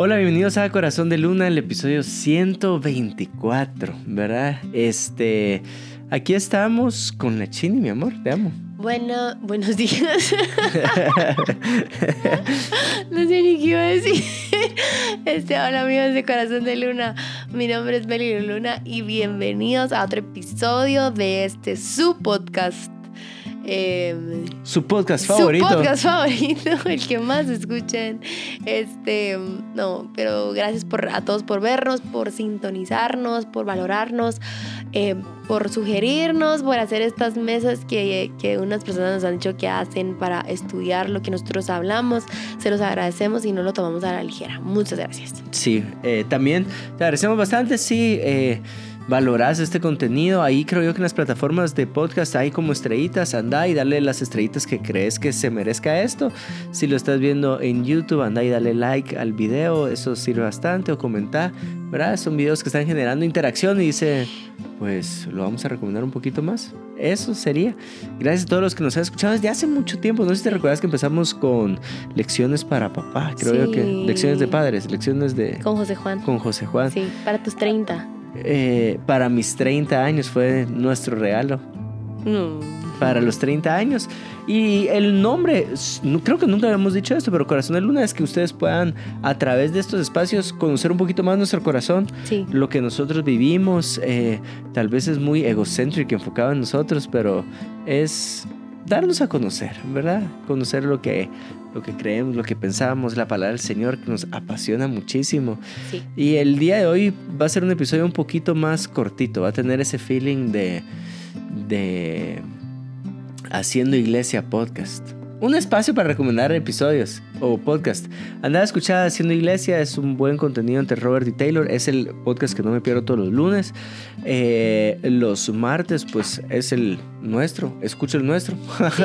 Hola, bienvenidos a Corazón de Luna, el episodio 124, ¿verdad? Este, aquí estamos con la Chini, mi amor, te amo. Bueno, buenos días. no sé ni qué iba a decir. Este, hola amigos de Corazón de Luna. Mi nombre es Meli Luna y bienvenidos a otro episodio de este su podcast Em, su podcast favorito. Su podcast favorito, el que más escuchen. Este, no, pero gracias por, a todos por vernos, por sintonizarnos, por valorarnos, eh, por sugerirnos, por hacer estas mesas que, que unas personas nos han dicho que hacen para estudiar lo que nosotros hablamos. Se los agradecemos y no lo tomamos a la ligera. Muchas gracias. Sí, eh, también te agradecemos bastante. Sí, eh, valoras este contenido. Ahí creo yo que en las plataformas de podcast hay como estrellitas. Anda y dale las estrellitas que crees que se merezca esto. Si lo estás viendo en YouTube, anda y dale like al video. Eso sirve bastante. O comentar, ¿verdad? Son videos que están generando interacción y dice, pues lo vamos a recomendar un poquito más. Eso sería. Gracias a todos los que nos han escuchado desde hace mucho tiempo. No sé si te recuerdas que empezamos con lecciones para papá. Creo yo que lecciones de padres, lecciones de... Con José Juan. Con José Juan. Sí, para tus 30. Eh, para mis 30 años fue nuestro regalo. Para los 30 años. Y el nombre, creo que nunca habíamos dicho esto, pero Corazón de Luna es que ustedes puedan a través de estos espacios conocer un poquito más nuestro corazón, lo que nosotros vivimos. Eh, tal vez es muy egocéntrico, enfocado en nosotros, pero es darnos a conocer, ¿verdad? Conocer lo que lo que creemos, lo que pensamos, la palabra del Señor que nos apasiona muchísimo. Y el día de hoy va a ser un episodio un poquito más cortito, va a tener ese feeling de, de haciendo iglesia podcast un espacio para recomendar episodios o podcast. Andar a escuchar Haciendo Iglesia es un buen contenido entre Robert y Taylor. Es el podcast que no me pierdo todos los lunes. Eh, los martes, pues es el nuestro. Escucho el nuestro.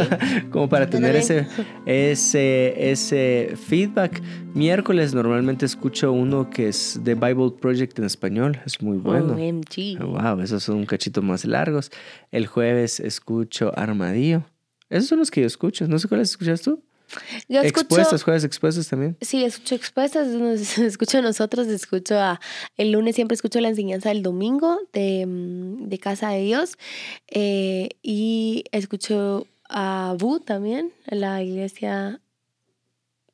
Como para tener ese, ese, ese feedback. Miércoles normalmente escucho uno que es The Bible Project en español. Es muy bueno. Wow, esos son un cachito más largos. El jueves escucho Armadillo. Esos son los que yo escucho. No sé cuáles escuchas tú. Yo escucho, expuestas, juegas expuestas también. Sí, escucho expuestas, escucho a nosotros, escucho a el lunes siempre escucho la enseñanza del domingo de, mm, de Casa de Dios eh, y escucho a Bu también, en la iglesia.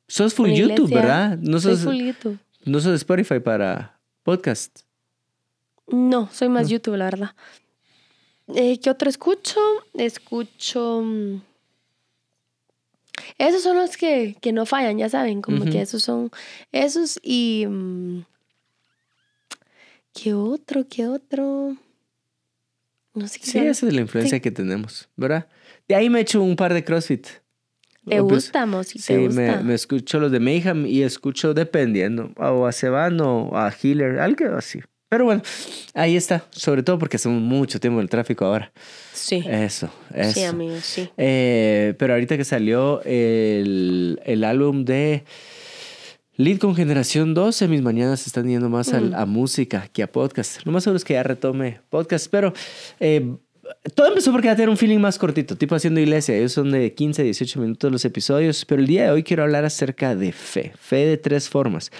Sos full YouTube, ¿verdad? No sos, full YouTube. No sos Spotify para podcast. No, soy más YouTube, la verdad. Eh, ¿Qué otro escucho? Escucho mm, esos son los que, que no fallan, ya saben, como que esos son esos y... Mm, ¿Qué otro? ¿Qué otro? No sé qué. Sí, esa es la influencia que tenemos, ¿verdad? De ahí me echo un par de CrossFit. ¿Te pues, gusta, Sí, Me, me, escucho los de Mayhem y escucho dependiendo, o a Seban o a Healer, algo así. Pero bueno, ahí está, sobre todo porque hacemos mucho tiempo en el tráfico ahora. Sí. Eso, eso. Sí, amigo, sí. Eh, pero ahorita que salió el, el álbum de Lead con Generación 12, mis mañanas están yendo más a, mm. música que a podcast. Lo más seguro es que ya retome podcast, pero eh, todo empezó porque va a tener un feeling más cortito, tipo haciendo iglesia. Ellos son de 15, 18 minutos los episodios, pero el día de hoy quiero hablar acerca de fe. Fe de tres formas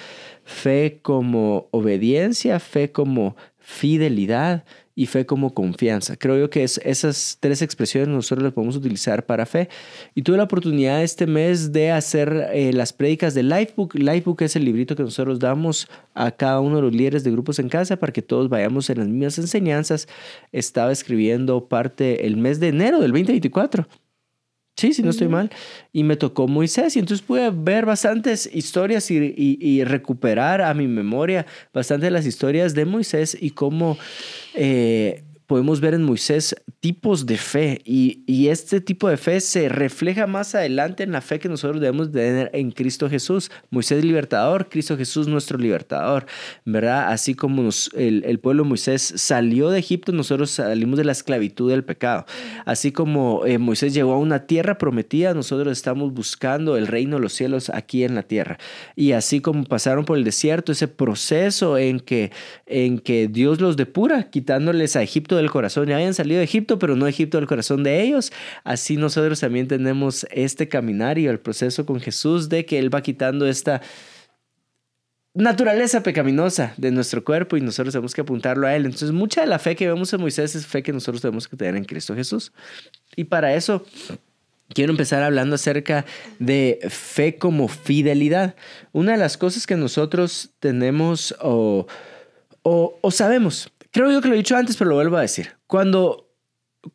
fe como obediencia, fe como fidelidad y fe como confianza. Creo yo que es, esas tres expresiones nosotros las podemos utilizar para fe. Y tuve la oportunidad este mes de hacer eh, las prédicas de Lifebook. Lifebook es el librito que nosotros damos a cada uno de los líderes de grupos en casa para que todos vayamos en las mismas enseñanzas. Estaba escribiendo parte el mes de enero del 2024 Sí, si no estoy mal. Y me tocó Moisés. Y entonces pude ver bastantes historias y, y, recuperar a mi memoria bastante de las historias de Moisés y cómo eh, podemos ver en Moisés tipos de fe y, este tipo de fe se refleja más adelante en la fe que nosotros debemos tener en Cristo Jesús. Moisés libertador, Cristo Jesús nuestro libertador, ¿verdad? Así como el, pueblo de Moisés salió de Egipto, nosotros salimos de la esclavitud del pecado. Así como eh, Moisés llegó a una tierra prometida, nosotros estamos buscando el reino de los cielos aquí en la tierra. Y así como pasaron por el desierto, ese proceso en que, en que Dios los depura, quitándoles a Egipto del corazón. Ya habían salido de Egipto, pero no Egipto del corazón de ellos. Así nosotros también tenemos este caminar y el proceso con Jesús de que Él va quitando esta naturaleza pecaminosa de nuestro cuerpo y nosotros tenemos que apuntarlo a Él. Entonces, mucha de la fe que vemos en Moisés es fe que nosotros tenemos que tener en Cristo Jesús. Y para eso quiero empezar hablando acerca de fe como fidelidad. Una de las cosas que nosotros tenemos o, o sabemos, creo yo que lo he dicho antes, pero lo vuelvo a decir. Cuando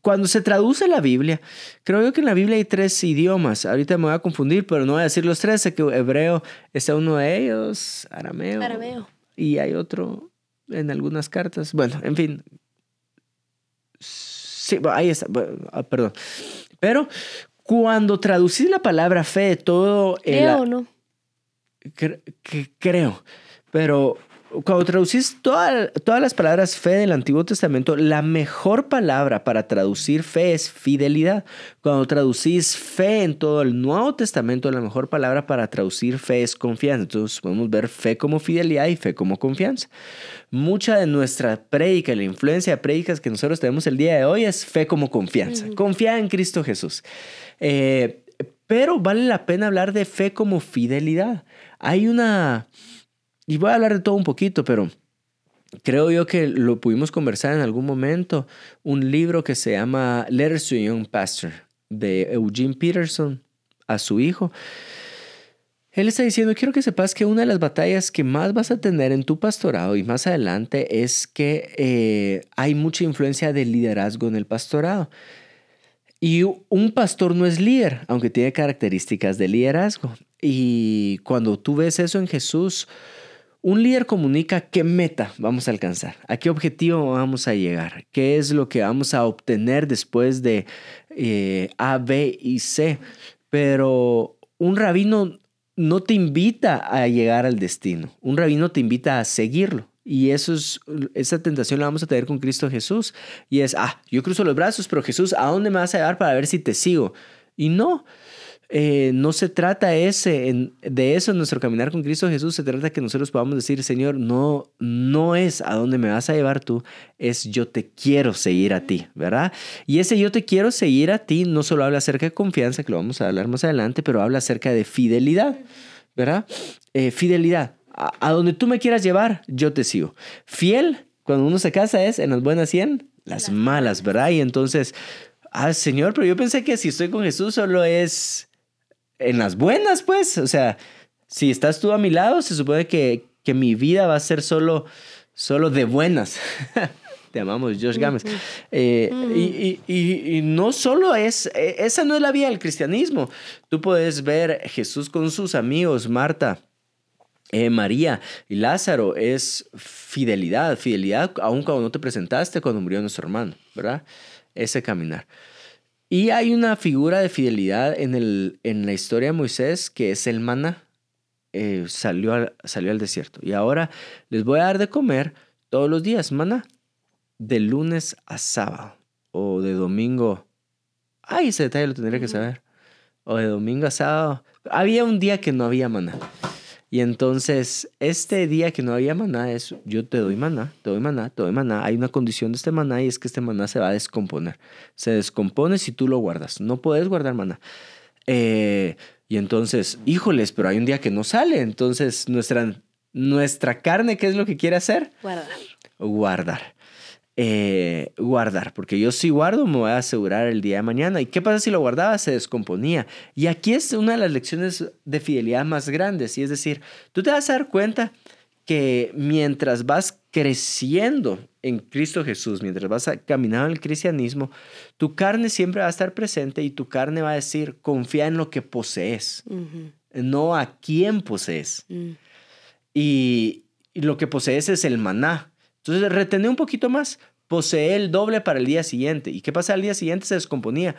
cuando se traduce la Biblia, creo yo que en la Biblia hay tres idiomas. Ahorita me voy a confundir, pero no voy a decir los tres. Sé que hebreo está uno de ellos, arameo. Arameo. Y hay otro en algunas cartas. Bueno, en fin. Sí, ahí está. Ah, perdón. Pero cuando traducís la palabra fe, todo. Creo o no. creo. Pero cuando traducís todas las palabras fe del Antiguo Testamento, la mejor palabra para traducir fe es fidelidad. Cuando traducís fe en todo el Nuevo Testamento, la mejor palabra para traducir fe es confianza. Entonces podemos ver fe como fidelidad y fe como confianza. Mucha de nuestra prédica, la influencia de prédicas que nosotros tenemos el día de hoy es fe como confianza. Confía en Cristo Jesús. Eh, pero vale la pena hablar de fe como fidelidad. Hay una y voy a hablar de todo un poquito, pero creo yo que lo pudimos conversar en algún momento. Un libro que se llama Letters to a Young Pastor de Eugene Peterson a su hijo. Él está diciendo, quiero que sepas que una de las batallas que más vas a tener en tu pastorado y más adelante es que eh, hay mucha influencia del liderazgo en el pastorado. Y un pastor no es líder, aunque tiene características de liderazgo. Y cuando tú ves eso en Jesús, un líder comunica qué meta vamos a alcanzar, a qué objetivo vamos a llegar, qué es lo que vamos a obtener después de eh, A, B y C. Pero un rabino no te invita a llegar al destino, un rabino te invita a seguirlo. Y esa tentación la vamos a tener con Cristo Jesús. Y es, ah, yo cruzo los brazos, pero Jesús, ¿a dónde me vas a llevar para ver si te sigo? Y no, eh, no se trata ese, de eso en nuestro caminar con Cristo Jesús, se trata que nosotros podamos decir, Señor, no, no es a dónde me vas a llevar tú, es yo te quiero seguir a ti, ¿verdad? Y ese yo te quiero seguir a ti no solo habla acerca de confianza, que lo vamos a hablar más adelante, pero habla acerca de fidelidad, ¿verdad? Eh, fidelidad. A, a, donde tú me quieras llevar, yo te sigo. Fiel, cuando uno se casa, es en las buenas y en las malas, ¿verdad? Y entonces, ah, Señor, pero yo pensé que si estoy con Jesús solo es en las buenas, pues. O sea, si estás tú a mi lado, se supone que, que mi vida va a ser solo, solo de buenas. Te amamos, Josh Gámez. Eh, y, y, y, no solo es, e, esa no es la vida del cristianismo. Tú puedes ver Jesús con sus amigos, Marta, eh, María y Lázaro, es fidelidad, fidelidad aun cuando no te presentaste cuando murió nuestro hermano, ¿verdad? Ese caminar. Y hay una figura de fidelidad en, el, en la historia de Moisés que es el maná. Eh, salió, al, salió al desierto. Y ahora les voy a dar de comer todos los días, maná. De lunes a sábado. O de domingo. Ay, ese detalle lo tendría que saber. O de domingo a sábado. Había un día que no había maná. Y entonces, este día que no había maná es, yo te doy maná, te doy maná, te doy maná. Hay una condición de este maná y es que este maná se va a descomponer. Se descompone si tú lo guardas. No puedes guardar maná. Eh, y entonces, híjoles, pero hay un día que no sale. Entonces, nuestra, nuestra carne, ¿qué es lo que quiere hacer? Guardar. Guardar. Eh, guardar, porque yo si guardo me voy a asegurar el día de mañana. ¿Y qué pasa si lo guardaba? Se descomponía. Y aquí es una de las lecciones de fidelidad más grandes, y es decir, tú te vas a dar cuenta que mientras vas creciendo en Cristo Jesús, mientras vas a caminar en el cristianismo, tu carne siempre va a estar presente y tu carne va a decir, confía en lo que posees, no a quién posees. Mm. y, y lo que posees es el maná, entonces retener un poquito más, posee el doble para el día siguiente. ¿Y qué pasa al día siguiente? Se descomponía.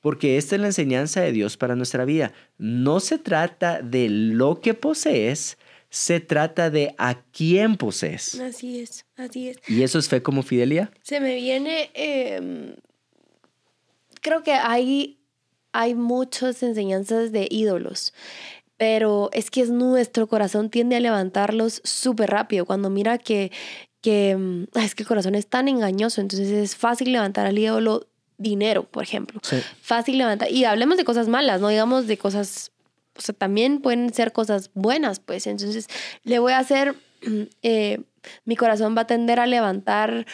Porque esta es la enseñanza de Dios para nuestra vida. No se trata de lo que posees, se trata de a quién posees. Así es, así es. ¿Y eso es fe como fidelidad? Se me viene, em, creo que hay, hay muchas enseñanzas de ídolos pero es que es nuestro corazón tiende a levantarlos súper rápido. Cuando mira que que mm, es que el corazón es tan engañoso, entonces es fácil levantar al ídolo dinero, por ejemplo. Fácil levantar. Y hablemos de cosas malas, no digamos de cosas o sea, también pueden ser cosas buenas, pues. Entonces, le voy a hacer, eh, mi corazón va a tender a levantar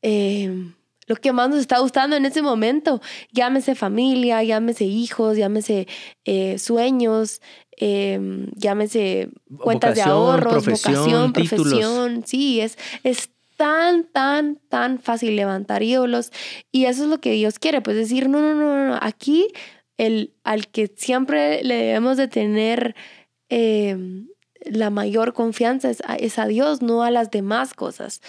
eh, lo que más nos está gustando en ese momento. Llámese familia, llámese hijos, llámese eh, sueños, llámese cuentas de ahorros, vocación, profesión. Sí, es, es tan, tan, tan fácil levantar ídolos. Y eso es lo que Dios quiere, pues decir, no, no, no, no, aquí el, al que siempre le debemos de tener em, la mayor confianza es a, Dios, no a las demás cosas.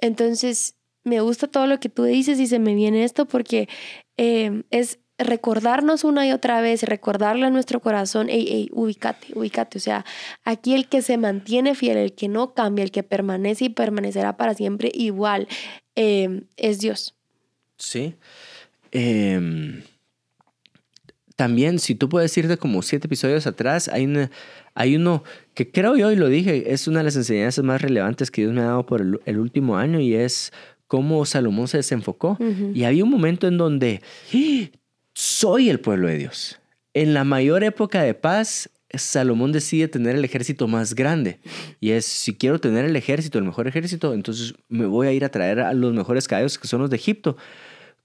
Entonces, me gusta todo lo que tú dices y se me viene esto porque em, es recordarnos una y otra vez, recordarle a nuestro corazón, hey, hey, ubícate, ubícate. O sea, aquí el que se mantiene fiel, el que no cambia, el que permanece y permanecerá para siempre igual, em, es Dios. Sí. Em, también, si tú puedes irte como siete episodios atrás, hay, hay uno que creo yo y lo dije, es una de las enseñanzas más relevantes que Dios me ha dado por el, último año y es cómo Salomón se desenfocó. Y había un momento en donde soy el pueblo de Dios. En la mayor época de paz, Salomón decide tener el ejército más grande. Y es, si quiero tener el ejército, el mejor ejército, entonces me voy a ir a traer a los mejores caballos que son los de Egipto.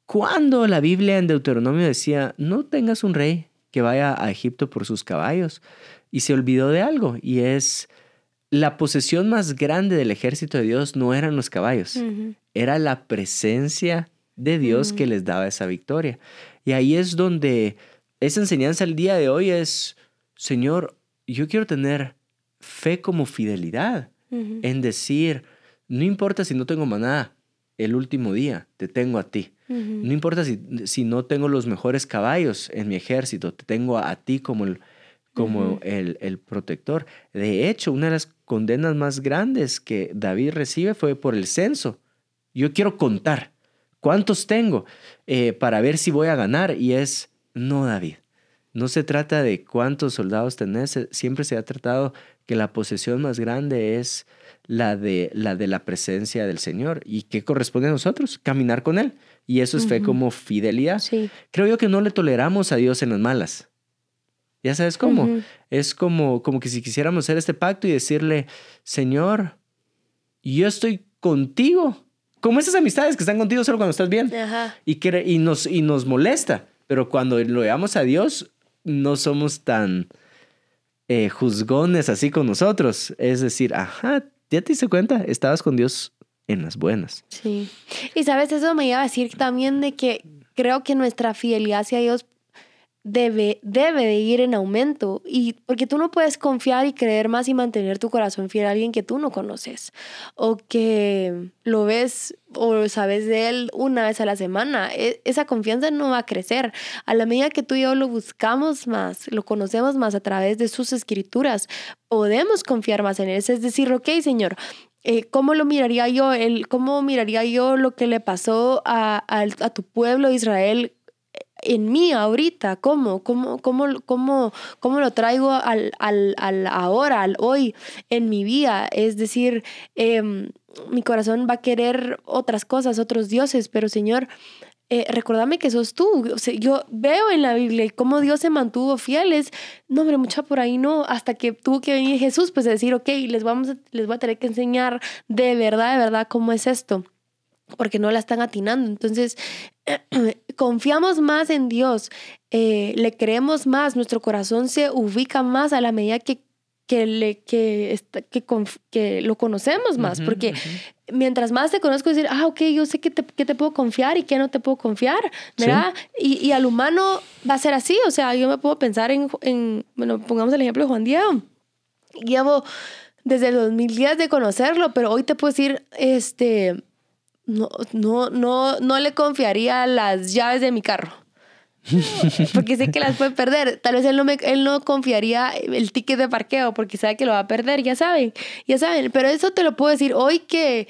Cuando la Biblia en Deuteronomio decía, no tengas un rey que vaya a Egipto por sus caballos. Y se olvidó de algo, y es la posesión más grande del ejército de Dios no eran los caballos, era la presencia de Dios que les daba esa victoria. Y ahí es donde esa enseñanza el día de hoy es, Señor, yo quiero tener fe como fidelidad en decir, no importa si no tengo maná el último día, te tengo a ti. No importa si, si, no tengo los mejores caballos en mi ejército, te tengo a, ti como, el, como el, el, protector. De hecho, una de las condenas más grandes que David recibe fue por el censo. Yo quiero contar. ¿Cuántos tengo? Eh, para ver si voy a ganar. Y es, no, David. No se trata de cuántos soldados tenés, siempre se ha tratado que la posesión más grande es la de la, de la presencia del Señor. ¿Y qué corresponde a nosotros? Caminar con Él. Y eso es fe como fidelidad. Creo yo que no le toleramos a Dios en las malas. Ya sabes cómo. Es como, como que si quisiéramos hacer este pacto y decirle, Señor, yo estoy contigo como esas amistades que están contigo solo cuando estás bien. Y, que, y, nos, y nos molesta. Pero cuando lo veamos a Dios, no somos tan eh, juzgones así con nosotros. Es decir, ajá, ya te diste cuenta, estabas con Dios en las buenas. Sí. Y sabes, eso me iba a decir también de que creo que nuestra fidelidad hacia Dios debe, debe de ir en aumento. Y porque tú no puedes confiar y creer más y mantener tu corazón fiel a alguien que tú no conoces. O que lo ves o sabes de él una vez a la semana. E, esa confianza no va a crecer. A la medida que tú y yo lo buscamos más, lo conocemos más a través de sus escrituras, podemos confiar más en él. Es decir, ok, Señor, eh, ¿cómo lo miraría yo? El, ¿Cómo miraría yo lo que le pasó a, a tu pueblo Israel en mí ahorita, ¿cómo? ¿Cómo, cómo, cómo, cómo lo traigo al, al, al, ahora, al hoy en mi vida? Es decir, em, mi corazón va a querer otras cosas, otros dioses, pero Señor, eh, recordame que sos tú. yo veo en la Biblia cómo Dios se mantuvo fieles. No, hombre, mucha por ahí no. Hasta que tuvo que venir Jesús, pues decir, ok, les, vamos les voy a tener que enseñar de verdad, de verdad, cómo es esto porque no la están atinando. Entonces, confiamos más en Dios, eh, le creemos más, nuestro corazón se ubica más a la medida que, que, le, que, que, que lo conocemos más, porque mientras más te conozco, decir, ah, ok, yo sé que te, que te puedo confiar y que no te puedo confiar, ¿verdad? Y, y, al humano va a ser así, o sea, yo me puedo pensar en, en, bueno, pongamos el ejemplo de Juan Diego. Llevo desde el 2010 de conocerlo, pero hoy te puedo decir, este, no, no, no, no le confiaría las llaves de mi carro. porque sé que las puede perder. Tal vez él no, me, él no confiaría el ticket de parqueo porque sabe que lo va a perder, ya saben, ya saben. Pero eso te lo puedo decir hoy que,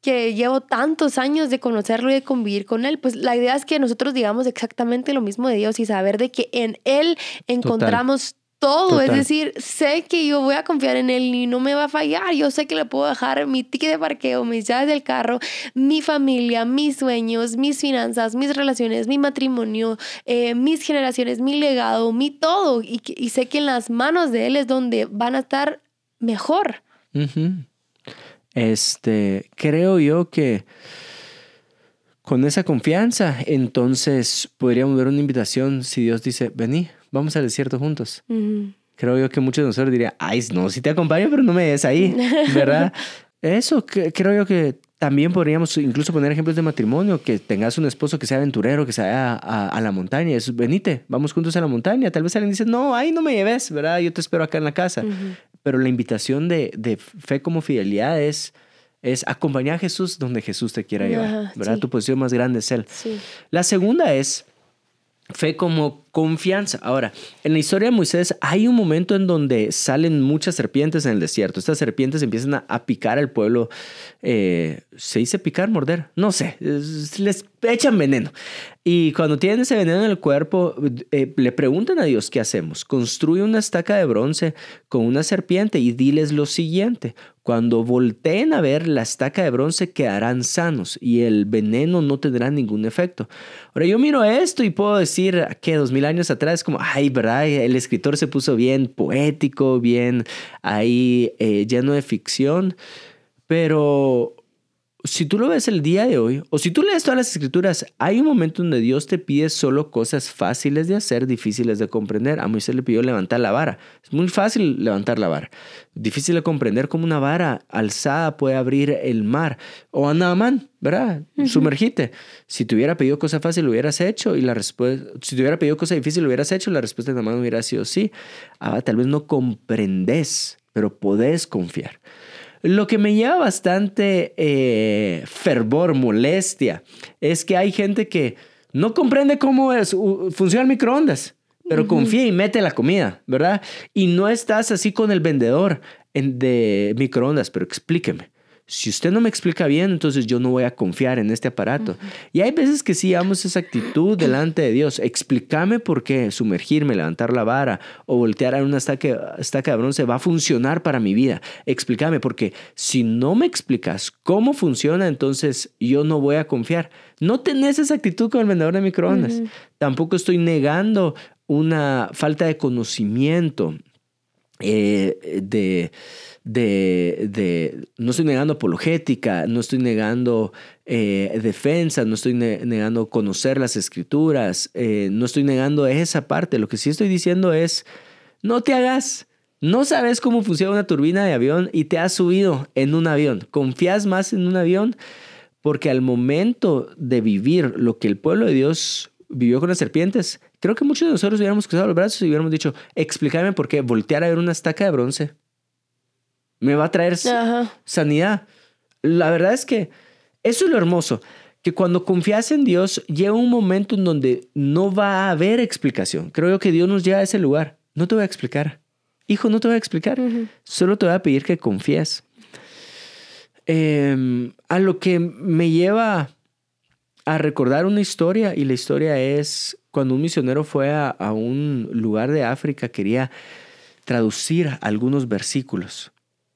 que llevo tantos años de conocerlo y de convivir con él. Pues la idea es que nosotros digamos exactamente lo mismo de Dios y saber de que en él encontramos todo. Es decir, sé que yo voy a confiar en Él y no me va a fallar. Yo sé que le puedo dejar mi ticket de parqueo, mis llaves del carro, mi familia, mis sueños, mis finanzas, mis relaciones, mi matrimonio, eh, mis generaciones, mi legado, mi todo. Y, y, sé que en las manos de Él es donde van a estar mejor. Este, creo yo que con esa confianza, entonces podríamos ver una invitación si Dios dice, vení, vamos al desierto juntos. Creo yo que muchos de nosotros dirían, ay, no, si te acompaño, pero no me des ahí, ¿verdad? Eso creo yo que también podríamos incluso poner ejemplos de matrimonio, que tengas un esposo que sea aventurero, que sea a, la montaña, es, venite, vamos juntos a la montaña. Tal vez alguien dice, no, ahí no me lleves, ¿verdad? Yo te espero acá en la casa. Pero la invitación de, de fe como fidelidad es es acompañar a Jesús donde Jesús te quiera llevar, ¿verdad? Tu posición más grande es Él. La segunda es fe como confianza. Ahora, en la historia de Moisés hay un momento en donde salen muchas serpientes en el desierto. Estas serpientes empiezan a, picar al pueblo. Eh, ¿Se dice picar, morder? No sé, les echan veneno. Y cuando tienen ese veneno en el cuerpo, eh, le preguntan a Dios qué hacemos. Construye una estaca de bronce con una serpiente y diles lo siguiente. Cuando volteen a ver la estaca de bronce quedarán sanos y el veneno no tendrá ningún efecto. Ahora yo miro esto y puedo decir que dos mil años atrás como, ay, ¿verdad? El escritor se puso bien poético, bien ahí eh, lleno de ficción. Pero si tú lo ves el día de hoy, o si tú lees todas las escrituras, hay un momento donde Dios te pide solo cosas fáciles de hacer, difíciles de comprender. A Moisés le pidió levantar la vara. Es muy fácil levantar la vara. Difícil de comprender cómo una vara alzada puede abrir el mar. O a Naamán, ¿verdad? Sumergite. Si te hubiera pedido cosa fácil, lo hubieras hecho. Y la respuesta, si te hubiera pedido cosa difícil, lo hubieras hecho. La respuesta de Naamán hubiera sido sí. Ah, tal vez no comprendes, pero podés confiar. Lo que me lleva bastante eh, fervor, molestia, es que hay gente que no comprende cómo es, funciona el microondas, pero confía y mete la comida, ¿verdad? Y no estás así con el vendedor de microondas, pero explíqueme si usted no me explica bien, entonces yo no voy a confiar en este aparato. Y hay veces que sí damos esa actitud delante de Dios. Explícame por qué sumergirme, levantar la vara o voltear a una estaca, estaca de bronce va a funcionar para mi vida. Explícame, porque si no me explicas cómo funciona, entonces yo no voy a confiar. No tenés esa actitud con el vendedor de microondas. Tampoco estoy negando una falta de conocimiento eh, de de, de, no estoy negando apologética, no estoy negando eh, defensa, no estoy negando conocer las escrituras, eh, no estoy negando esa parte. Lo que sí estoy diciendo es, no te hagas, no sabes cómo funciona una turbina de avión y te has subido en un avión. Confías más en un avión porque al momento de vivir lo que el pueblo de Dios vivió con las serpientes, creo que muchos de nosotros hubiéramos cruzado los brazos y hubiéramos dicho, explícame por qué voltear a ver una estaca de bronce me va a traer sanidad. La verdad es que eso es lo hermoso, que cuando confías en Dios llega un momento en donde no va a haber explicación. Creo yo que Dios nos lleva a ese lugar. No te voy a explicar. Hijo, no te voy a explicar. Solo te voy a pedir que confíes. Em, a lo que me lleva a recordar una historia y la historia es cuando un misionero fue a un lugar de África, quería traducir algunos versículos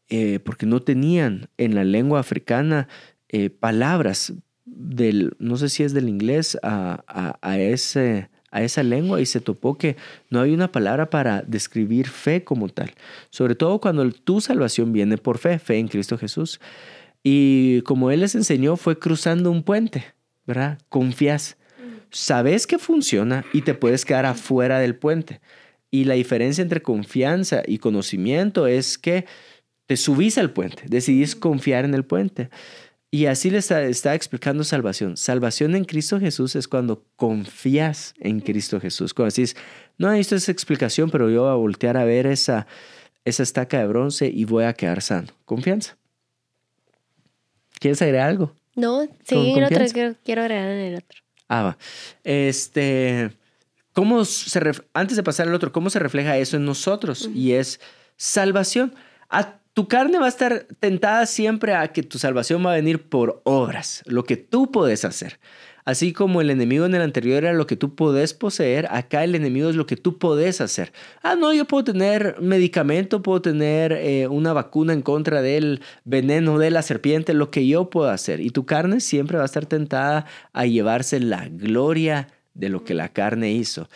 eh, porque no tenían en la lengua africana eh, palabras del, no sé si es del inglés a, a, ese, a esa lengua y se topó que no hay una palabra para describir fe como tal, sobre todo cuando tu salvación viene por fe, fe en Cristo Jesús. Y como Él les enseñó, fue cruzando un puente, ¿verdad? Confías, sabes que funciona y te puedes quedar afuera del puente. Y la diferencia entre confianza y conocimiento es que te subís al puente, decidís confiar en el puente. Y así le está, explicando salvación. Salvación en Cristo Jesús es cuando confías en Cristo Jesús. Cuando decís, no esto es explicación, pero yo voy a voltear a ver esa, esa estaca de bronce y voy a quedar sano. Confianza. ¿Quieres agregar algo? No, sí, en otro, quiero, agregar en el otro. Ah, va. Este, ¿cómo se antes de pasar al otro, ¿cómo se refleja eso en nosotros? Y es salvación. A tu carne va a estar tentada siempre a que tu salvación va a venir por obras, lo que tú puedes hacer. Así como el enemigo en el anterior era lo que tú podés poseer, acá el enemigo es lo que tú podés hacer. Ah, no, yo puedo tener medicamento, puedo tener eh, una vacuna en contra del veneno de la serpiente, lo que yo puedo hacer. Y tu carne siempre va a estar tentada a llevarse la gloria de lo que la carne hizo.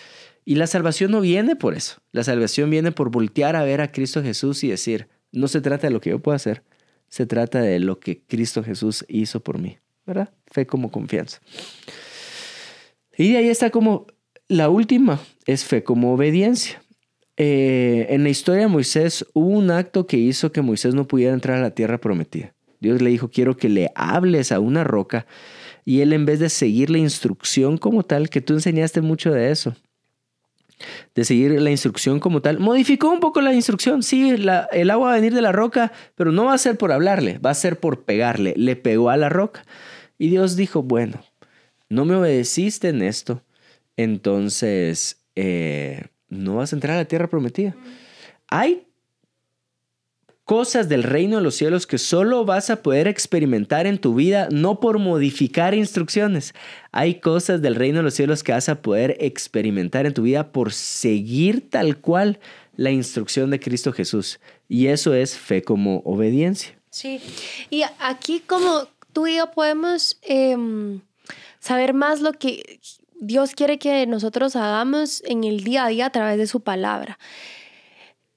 Y la salvación no viene por eso. La salvación viene por voltear a ver a Cristo Jesús y decir, no se trata de lo que yo puedo hacer, se trata de lo que Cristo Jesús hizo por mí, ¿verdad? Fe como confianza. Y de ahí está como la última, es fe como obediencia. Eh, en la historia de Moisés hubo un acto que hizo que Moisés no pudiera entrar a la tierra prometida. Dios le dijo, quiero que le hables a una roca. Y él en vez de seguir la instrucción como tal, que tú enseñaste mucho de eso, de seguir la instrucción como tal. Modificó un poco la instrucción. Sí, el agua va a venir de la roca, pero no va a ser por hablarle, va a ser por pegarle. Le pegó a la roca. Y Dios dijo, bueno, no me obedeciste en esto, entonces eh, no vas a entrar a la tierra prometida. Hay cosas del reino de los cielos que solo vas a poder experimentar en tu vida, no por modificar instrucciones. Hay cosas del reino de los cielos que vas a poder experimentar en tu vida por seguir tal cual la instrucción de Cristo Jesús. Y eso es fe como obediencia. Sí, y aquí como tú y yo podemos em, saber más lo que Dios quiere que nosotros hagamos en el día a día a través de su palabra.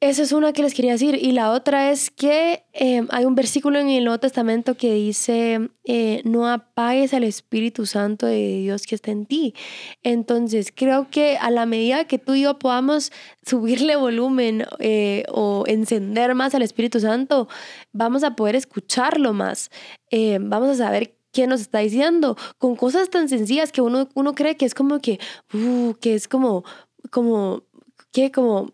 Esa es una que les quería decir. Y la otra es que eh, hay un versículo en el Nuevo Testamento que dice, eh, no apagues al Espíritu Santo de Dios que está en ti. Entonces, creo que a la medida que tú y yo podamos subirle volumen eh, o encender más al Espíritu Santo, vamos a poder escucharlo más. vamos a saber qué nos está diciendo con cosas tan sencillas que uno, uno cree que es como que, uh, que es como, como, que como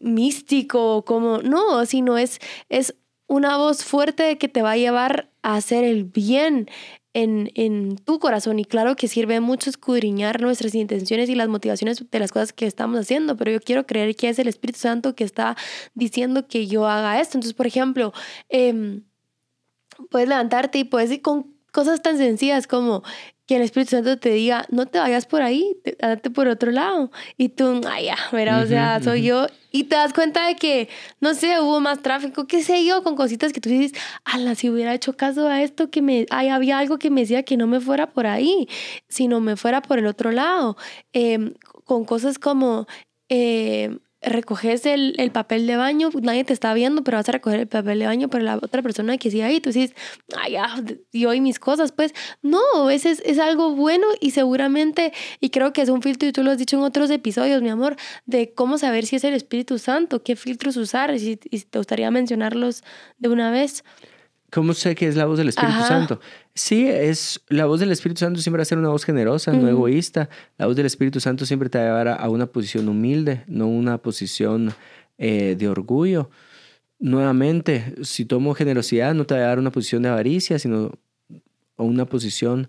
místico, como, no, sino es, es una voz fuerte que te va a llevar a hacer el bien en, en, tu corazón. Y claro que sirve mucho escudriñar nuestras intenciones y las motivaciones de las cosas que estamos haciendo, pero yo quiero creer que es el Espíritu Santo que está diciendo que yo haga esto. Entonces, por ejemplo, em, puedes levantarte y puedes ir con cosas tan sencillas como que el Espíritu Santo te diga, no te vayas por ahí, date por otro lado. Y tú, ay, ya, verá, o sea, soy yo. Y te das cuenta de que, no sé, hubo más tráfico, qué sé yo, con cositas que tú dices, ala, si hubiera hecho caso a esto, que me, ay, había algo que me decía que no me fuera por ahí, sino me fuera por el otro lado. Em, con cosas como, eh, recoges el, el, papel de baño, nadie te está viendo, pero vas a recoger el papel de baño, pero la otra persona que sigue ahí, tú dices, ay, ya, yo y mis cosas, pues no, ese es, es algo bueno y seguramente, y creo que es un filtro, y tú lo has dicho en otros episodios, mi amor, de cómo saber si es el Espíritu Santo, qué filtros usar, y, y te gustaría mencionarlos de una vez. ¿Cómo sé que es la voz del Espíritu Santo? Sí, es la voz del Espíritu Santo siempre va a ser una voz generosa, no egoísta. La voz del Espíritu Santo siempre te va a llevar a, una posición humilde, no una posición eh, de orgullo. Nuevamente, si tomo generosidad, no te va a dar una posición de avaricia, sino una posición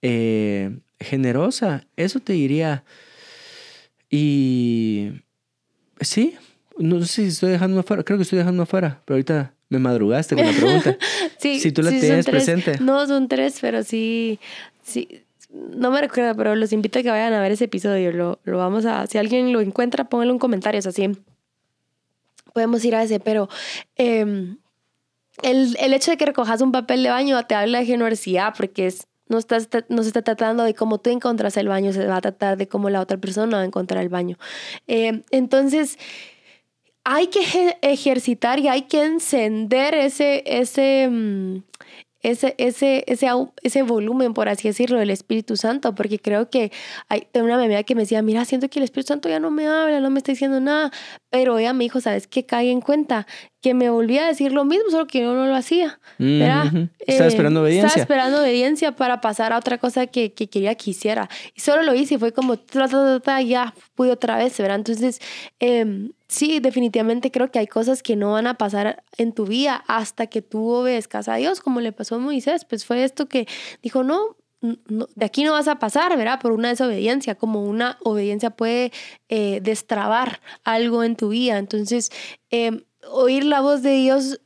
eh, generosa. Eso te diría. Y sí, no sé si estoy dejando afuera, creo que estoy dejando afuera, pero ahorita me madrugaste con la pregunta. sí, si tú la tienes presente. No, son tres, pero sí, sí. No me recuerdo, pero los invito a que vayan a ver ese episodio. Lo, lo vamos a. Si alguien lo encuentra, pónganle un comentario, es así. Podemos ir a ese, pero. Em, el, el, hecho de que recojas un papel de baño te habla de generosidad, porque es no, estás, no se está tratando de cómo tú encontras el baño, se va a tratar de cómo la otra persona va a encontrar el baño. Eh, entonces, hay que ejercitar y hay que encender ese, ese, mm, ese, ese, ese, volumen, por así decirlo, del Espíritu Santo, porque creo que hay una amiga que me decía, mira, siento que el Espíritu Santo ya no me habla, no me está diciendo nada, pero ella me dijo, ¿sabes qué? Cae en cuenta que me volvía a decir lo mismo, solo que yo no lo hacía. Estaba eh, esperando obediencia. Estaba esperando obediencia para pasar a otra cosa que, que quería que hiciera. Y solo lo hice y fue como, ya pude otra vez, ¿verdad? Entonces, eh, sí, definitivamente creo que hay cosas que no van a pasar en tu vida hasta que tú obedezcas a Dios, como le pasó a Moisés. Pues fue esto que dijo, no, de aquí no vas a pasar, ¿verdad? Por una desobediencia, como una obediencia puede eh, destrabar algo en tu vida. Entonces, em, oír la voz de Dios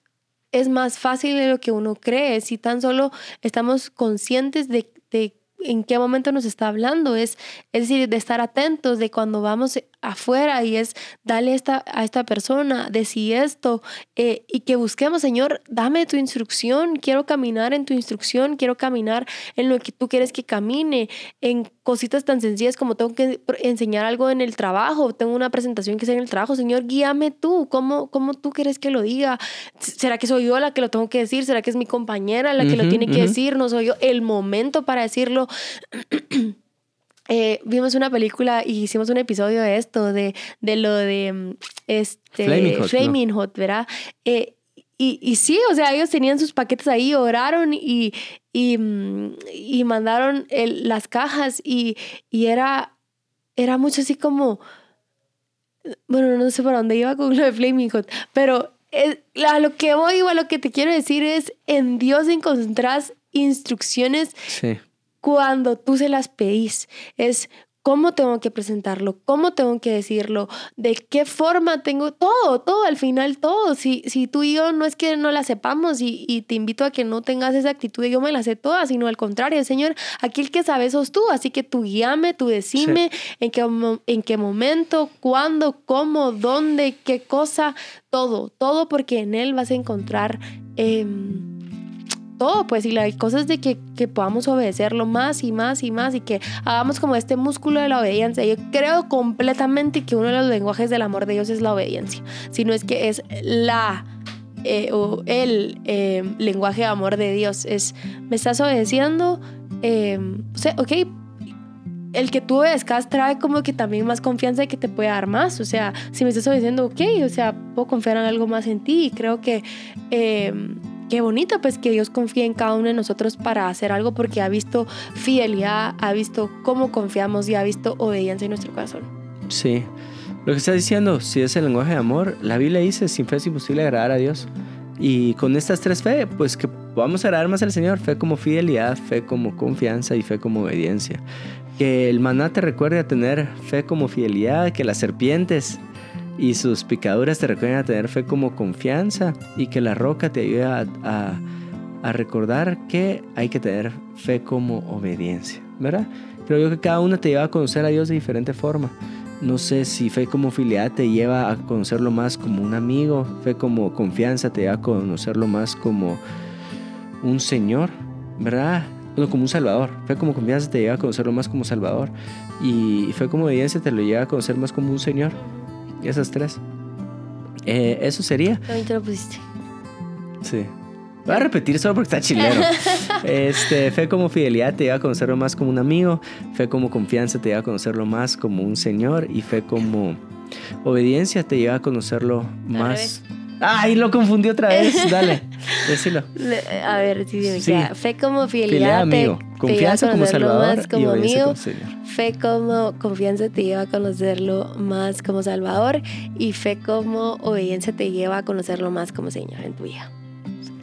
es más fácil de lo que uno cree, si tan solo estamos conscientes de, de en qué momento nos está hablando. Es, es decir, de estar atentos de cuando vamos afuera y es dale esta, a esta persona, decí esto eh, y que busquemos, Señor, dame tu instrucción, quiero caminar en tu instrucción, quiero caminar en lo que tú quieres que camine, en cositas tan sencillas como tengo que enseñar algo en el trabajo, tengo una presentación que hacer en el trabajo, Señor, guíame tú, ¿cómo, cómo tú quieres que lo diga? ¿Será que soy yo la que lo tengo que decir? ¿Será que es mi compañera la que lo tiene que decir? ¿No soy yo el momento para decirlo? Eh, vimos una película y hicimos un episodio de esto, de, de lo de mm, este, Flaming Hot, ¿verdad? Eh, y, y, sí, o sea, ellos tenían sus paquetes ahí, oraron y, y, mm, y mandaron las cajas y, y era, era mucho así como, bueno, no sé por dónde iba con lo de Flaming Hot, pero eh, a lo que voy o a lo que te quiero decir es, en Dios encontrás instrucciones sí cuando tú se las pedís. Es cómo tengo que presentarlo, cómo tengo que decirlo, de qué forma tengo, todo, todo, al final todo. Si, si tú y yo no es que no la sepamos y, y te invito a que no tengas esa actitud de yo me la sé toda, sino al contrario, Señor, aquí el que sabes sos tú, así que tú guíame, tú decime en, qué, en qué momento, cuándo, cómo, dónde, qué cosa, todo, todo porque en Él vas a encontrar... Eh, todo, pues, y la cosa es de que, que, podamos obedecerlo más y más y más y que hagamos como este músculo de la obediencia. Yo creo completamente que uno de los lenguajes del amor de Dios es la obediencia, si no es que es la eh, o el eh, lenguaje de amor de Dios. Es, me estás obedeciendo, eh, o sea, ok, el que tú obedezcas trae como que también más confianza de que te puede dar más. O sea, si me estás obedeciendo, ok, o sea, puedo confiar en algo más en ti. Y creo que qué bonito pues que Dios confíe en cada uno de nosotros para hacer algo porque ha visto fidelidad, ha visto cómo confiamos y ha visto obediencia en nuestro corazón. Sí, lo que está diciendo, si es el lenguaje de amor, la Biblia dice, sin fe es imposible agradar a Dios. Y con estas tres fe, pues que podamos agradar más al Señor, fe como fidelidad, fe como confianza y fe como obediencia. Que el maná te recuerde a tener fe como fidelidad, que las serpientes y sus picaduras te recuerdan a tener fe como confianza y que la roca te ayude a, recordar que hay que tener fe como obediencia, ¿verdad? Creo yo que cada una te lleva a conocer a Dios de diferente forma. No sé si fe como filial te lleva a conocerlo más como un amigo, fe como confianza te lleva a conocerlo más como un Señor, ¿verdad? Bueno, como un Salvador. Fe como confianza te lleva a conocerlo más como Salvador. Y fe como obediencia te lo lleva a conocer más como un Señor esas tres. Eh, eso sería. También te lo pusiste. Sí. Voy a repetir solo porque está chileno. Este, fe como fidelidad te lleva a conocerlo más como un amigo. Fe como confianza te lleva a conocerlo más como un señor. Y fe como obediencia te lleva a conocerlo más. Ay, lo confundí otra vez. Dale, decilo. A ver, sí, sí. Fe como fidelidad. amigo. confianza como salvador más como amigo. Fe como confianza te lleva a conocerlo más como salvador. Y fe como obediencia te lleva a conocerlo más como Señor en tu vida.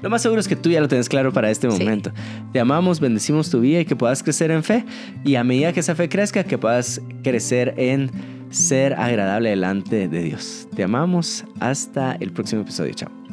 Lo más seguro es que tú ya lo tienes claro para este momento. Te amamos, bendecimos tu vida y que puedas crecer en fe. Y a medida que esa fe crezca, que puedas crecer en ser agradable delante de Dios. Te amamos. Hasta el próximo episodio. Chao.